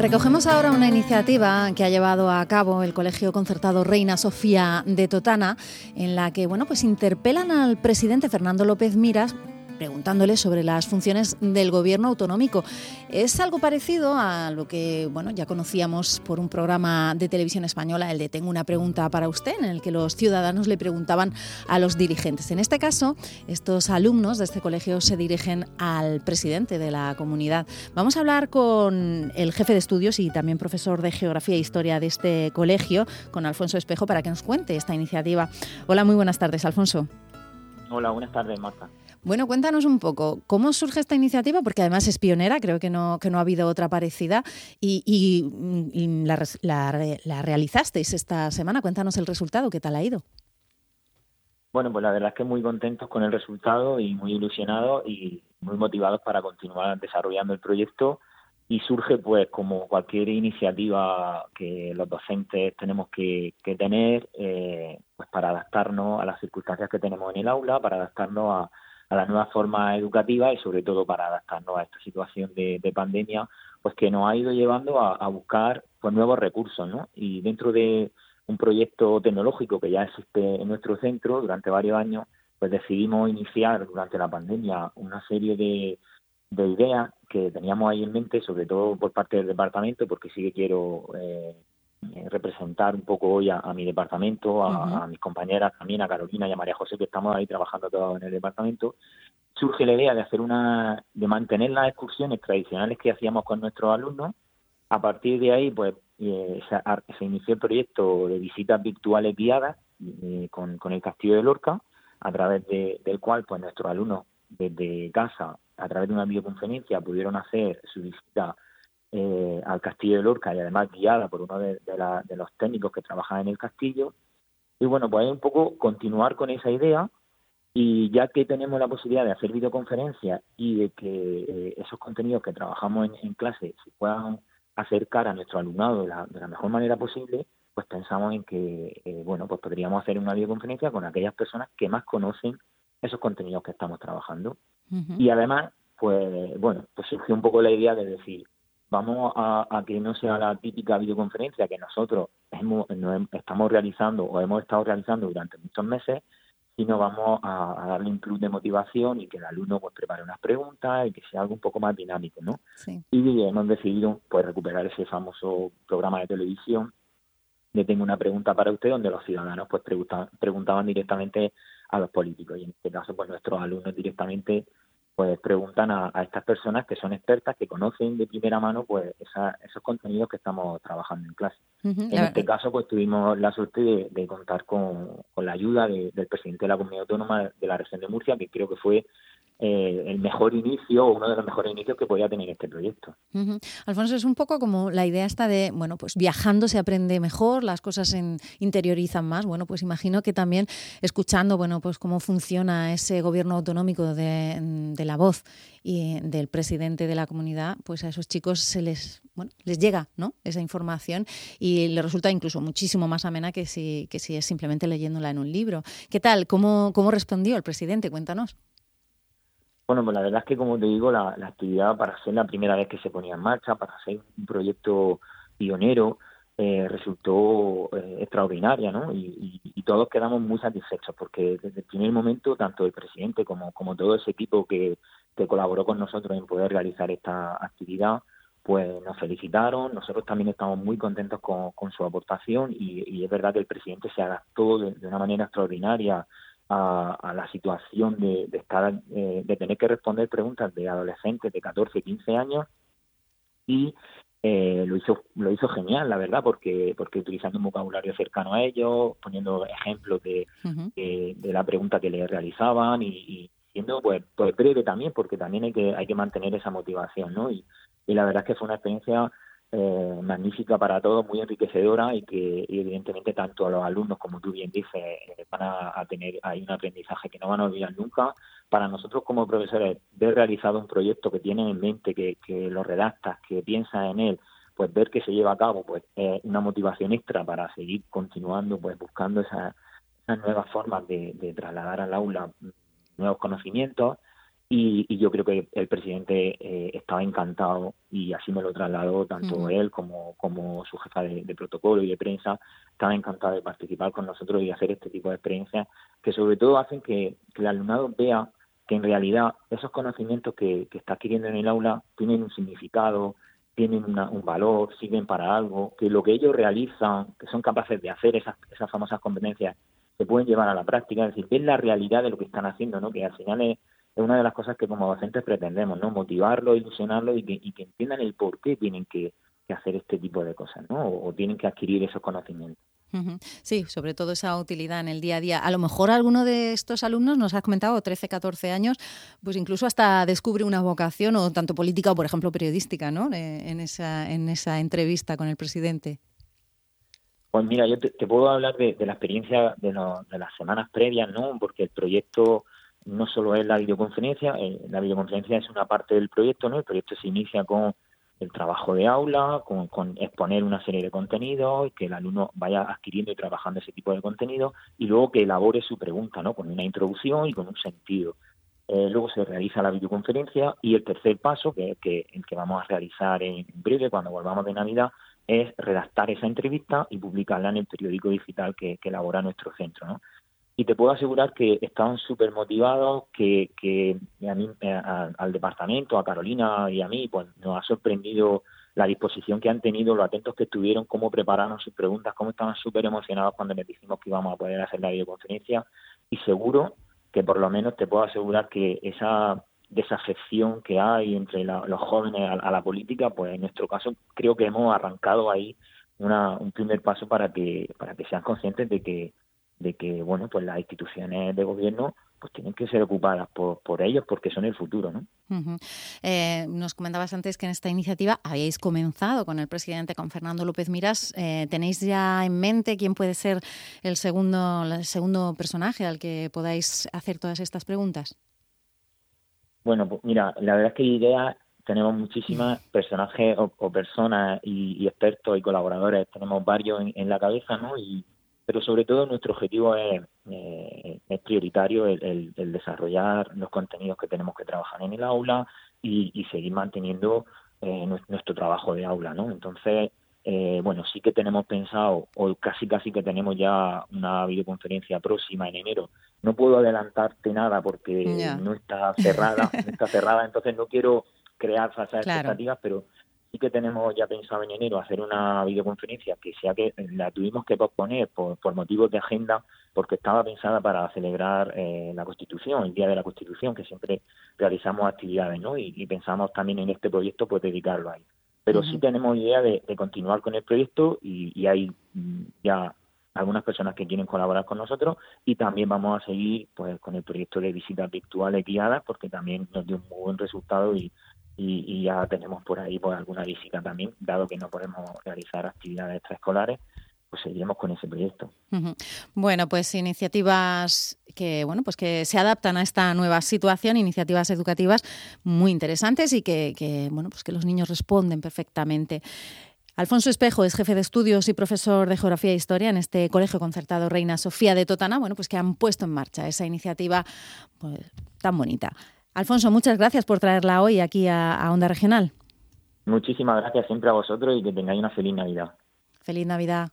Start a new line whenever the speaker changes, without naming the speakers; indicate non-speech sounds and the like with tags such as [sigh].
Recogemos ahora una iniciativa que ha llevado a cabo el Colegio Concertado Reina Sofía de Totana, en la que bueno, pues interpelan al presidente Fernando López Miras preguntándole sobre las funciones del gobierno autonómico. Es algo parecido a lo que bueno, ya conocíamos por un programa de televisión española, el de Tengo una pregunta para usted, en el que los ciudadanos le preguntaban a los dirigentes. En este caso, estos alumnos de este colegio se dirigen al presidente de la comunidad. Vamos a hablar con el jefe de estudios y también profesor de Geografía e Historia de este colegio, con Alfonso Espejo, para que nos cuente esta iniciativa. Hola, muy buenas tardes, Alfonso.
Hola, buenas tardes, Marta.
Bueno, cuéntanos un poco, ¿cómo surge esta iniciativa? Porque además es pionera, creo que no, que no ha habido otra parecida y, la, realizasteis esta semana. Cuéntanos el resultado, ¿qué tal ha ido?
Bueno, pues la verdad es que muy contentos con el resultado y muy ilusionados y muy motivados para continuar desarrollando el proyecto y surge pues como cualquier iniciativa que los docentes tenemos que, tener eh, pues para adaptarnos a las circunstancias que tenemos en el aula, para adaptarnos a, a la nueva forma educativa y sobre todo para adaptarnos a esta situación de, pandemia, pues que nos ha ido llevando a, buscar pues nuevos recursos, ¿no? Y dentro de un proyecto tecnológico que ya existe en nuestro centro durante varios años, pues decidimos iniciar durante la pandemia una serie de, de ideas que teníamos ahí en mente, sobre todo por parte del departamento, porque sí que quiero eh, representar un poco hoy a, mi departamento, a, mis compañeras también, a Carolina y a María José, que estamos ahí trabajando todos en el departamento, surge la idea de hacer una, de mantener las excursiones tradicionales que hacíamos con nuestros alumnos. A partir de ahí, pues, eh, se, inició el proyecto de visitas virtuales guiadas eh, con, con, el Castillo de Lorca, a través del cual, pues, nuestros alumnos desde casa, a través de una videoconferencia, pudieron hacer su visita eh, al castillo de Lorca y además guiada por uno de, los técnicos que trabajan en el castillo. Y bueno, pues un poco continuar con esa idea y ya que tenemos la posibilidad de hacer videoconferencias y de que eh, esos contenidos que trabajamos en, clase se puedan acercar a nuestro alumnado de la, mejor manera posible, pues pensamos en que, eh, bueno, pues podríamos hacer una videoconferencia con aquellas personas que más conocen esos contenidos que estamos trabajando. Y además, pues bueno, pues surgió un poco la idea de decir, vamos a, que no sea la típica videoconferencia que nosotros hemos, estamos realizando o hemos estado realizando durante muchos meses, sino vamos a, darle un plus de motivación y que el alumno pues prepare unas preguntas y que sea algo un poco más dinámico, ¿no? Y hemos decidido pues recuperar ese famoso programa de televisión de Tengo una pregunta para usted, donde los ciudadanos pues preguntaban directamente a los políticos y en este caso pues nuestros alumnos directamente pues preguntan a, estas personas que son expertas, que conocen de primera mano pues esos contenidos que estamos trabajando en clase. En este caso pues tuvimos la suerte de, contar con, la ayuda del presidente de la Comunidad Autónoma de la región de Murcia, que creo que fue eh, el mejor inicio o uno de los mejores inicios que podía tener este proyecto.
Alfonso, es un poco como la idea esta de, bueno, pues viajando se aprende mejor, las cosas se interiorizan más. Bueno, pues imagino que también escuchando, bueno, pues cómo funciona ese gobierno autonómico de, la voz y del presidente de la comunidad, pues a esos chicos se les, bueno, les llega, ¿no? Esa información y les resulta incluso muchísimo más amena que si, que si es simplemente leyéndola en un libro. ¿Qué tal? ¿Cómo, cómo respondió el presidente? Cuéntanos.
Bueno, pues la verdad es que, como te digo, la, actividad para ser la primera vez que se ponía en marcha, para ser un proyecto pionero, eh, resultó eh, extraordinaria, ¿no? Y, todos quedamos muy satisfechos porque desde el primer momento, tanto el presidente como, como todo ese equipo que, colaboró con nosotros en poder realizar esta actividad, pues nos felicitaron, nosotros también estamos muy contentos con, su aportación y, es verdad que el presidente se adaptó de una manera extraordinaria a, la situación de, estar eh, de tener que responder preguntas de adolescentes de 14 15 años y eh, lo hizo lo hizo genial la verdad porque porque utilizando un vocabulario cercano a ellos poniendo ejemplos de, de, la pregunta que le realizaban y, siendo pues, pues breve también porque también hay que hay que mantener esa motivación no y, y la verdad es que fue una experiencia eh, magnífica para todos, muy enriquecedora y que evidentemente tanto a los alumnos como tú bien dices eh, van a, tener ahí un aprendizaje que no van a olvidar nunca. Para nosotros como profesores, ver realizado un proyecto que tienen en mente, que, que lo redactas, que piensas en él, pues ver que se lleva a cabo, pues es una motivación extra para seguir continuando, pues buscando esas, esas nuevas formas de trasladar al aula nuevos conocimientos Y, yo creo que el presidente eh, estaba encantado y así me lo trasladó tanto él como, como su jefa de, protocolo y de prensa. Estaba encantado de participar con nosotros y hacer este tipo de experiencias que sobre todo hacen que, el alumnado vea que en realidad esos conocimientos que, está adquiriendo en el aula tienen un significado, tienen un valor, sirven para algo, que lo que ellos realizan, que son capaces de hacer esas, esas famosas competencias, se pueden llevar a la práctica, es decir, es la realidad de lo que están haciendo, ¿no? que al final es es una de las cosas que como docentes pretendemos, ¿no? Motivarlo, ilusionarlo y que, y que entiendan el por qué tienen que, hacer este tipo de cosas, ¿no? O, tienen que adquirir esos conocimientos.
Sí, sobre todo esa utilidad en el día a día. A lo mejor alguno de estos alumnos, nos has comentado, 13, 14 años, pues incluso hasta descubre una vocación, o tanto política o, por ejemplo, periodística, ¿no? En esa, en esa entrevista con el presidente.
Pues mira, yo te, puedo hablar de, la experiencia de, de, las semanas previas, ¿no? Porque el proyecto no solo es la videoconferencia, eh, la videoconferencia es una parte del proyecto, ¿no? El proyecto se inicia con el trabajo de aula, con, exponer una serie de contenidos, que el alumno vaya adquiriendo y trabajando ese tipo de contenido, y luego que elabore su pregunta, ¿no? Con una introducción y con un sentido. Eh, luego se realiza la videoconferencia y el tercer paso, que es que, el que vamos a realizar en breve, cuando volvamos de Navidad, es redactar esa entrevista y publicarla en el periódico digital que, que elabora nuestro centro, ¿no? Y te puedo asegurar que estaban súper motivados, que, que a mí, al departamento, a Carolina y a mí, pues nos ha sorprendido la disposición que han tenido, los atentos que estuvieron, cómo prepararon sus preguntas, cómo estaban súper emocionados cuando les dijimos que íbamos a poder hacer la videoconferencia. Y seguro que por lo menos te puedo asegurar que esa desafección que hay entre los jóvenes a, la política, pues en nuestro caso creo que hemos arrancado ahí una, un primer paso para que para que sean conscientes de que de que bueno pues las instituciones de gobierno pues tienen que ser ocupadas por, por ellos porque son el futuro ¿no?
Eh, nos comentabas antes que en esta iniciativa habíais comenzado con el presidente con Fernando López Miras. Eh, tenéis ya en mente quién puede ser el segundo el segundo personaje al que podáis hacer todas estas preguntas
bueno pues mira la verdad es que ideas tenemos muchísimas personajes o, personas y, expertos y colaboradores. Tenemos varios en, en la cabeza no y pero sobre todo nuestro objetivo es, eh, es prioritario el, desarrollar los contenidos que tenemos que trabajar en el aula y, seguir manteniendo eh, nuestro trabajo de aula, ¿no? Entonces, eh, bueno, sí que tenemos pensado, o casi casi que tenemos ya una videoconferencia próxima en enero. No puedo adelantarte nada porque no está cerrada, no está cerrada, entonces no quiero crear falsas [laughs] expectativas, pero sí que tenemos ya pensado en enero hacer una videoconferencia que sea que la tuvimos que posponer por, por motivos de agenda porque estaba pensada para celebrar eh, la Constitución, el Día de la Constitución, que siempre realizamos actividades, ¿no? Y, pensamos también en este proyecto pues dedicarlo ahí. Pero sí tenemos idea de, continuar con el proyecto y, y hay mm, ya algunas personas que quieren colaborar con nosotros y también vamos a seguir pues con el proyecto de visitas virtuales guiadas porque también nos dio un muy buen resultado y, y, ya tenemos por ahí pues alguna visita también, dado que no podemos realizar actividades extraescolares, pues seguiremos con ese proyecto.
Bueno, pues iniciativas que bueno, pues que se adaptan a esta nueva situación, iniciativas educativas muy interesantes y que, que bueno, pues que los niños responden perfectamente. Alfonso Espejo es jefe de estudios y profesor de Geografía e Historia en este colegio concertado Reina Sofía de Totana, bueno, pues que han puesto en marcha esa iniciativa pues, tan bonita. Alfonso, muchas gracias por traerla hoy aquí a, Onda Regional.
Muchísimas gracias siempre a vosotros y que tengáis una feliz Navidad.
Feliz Navidad.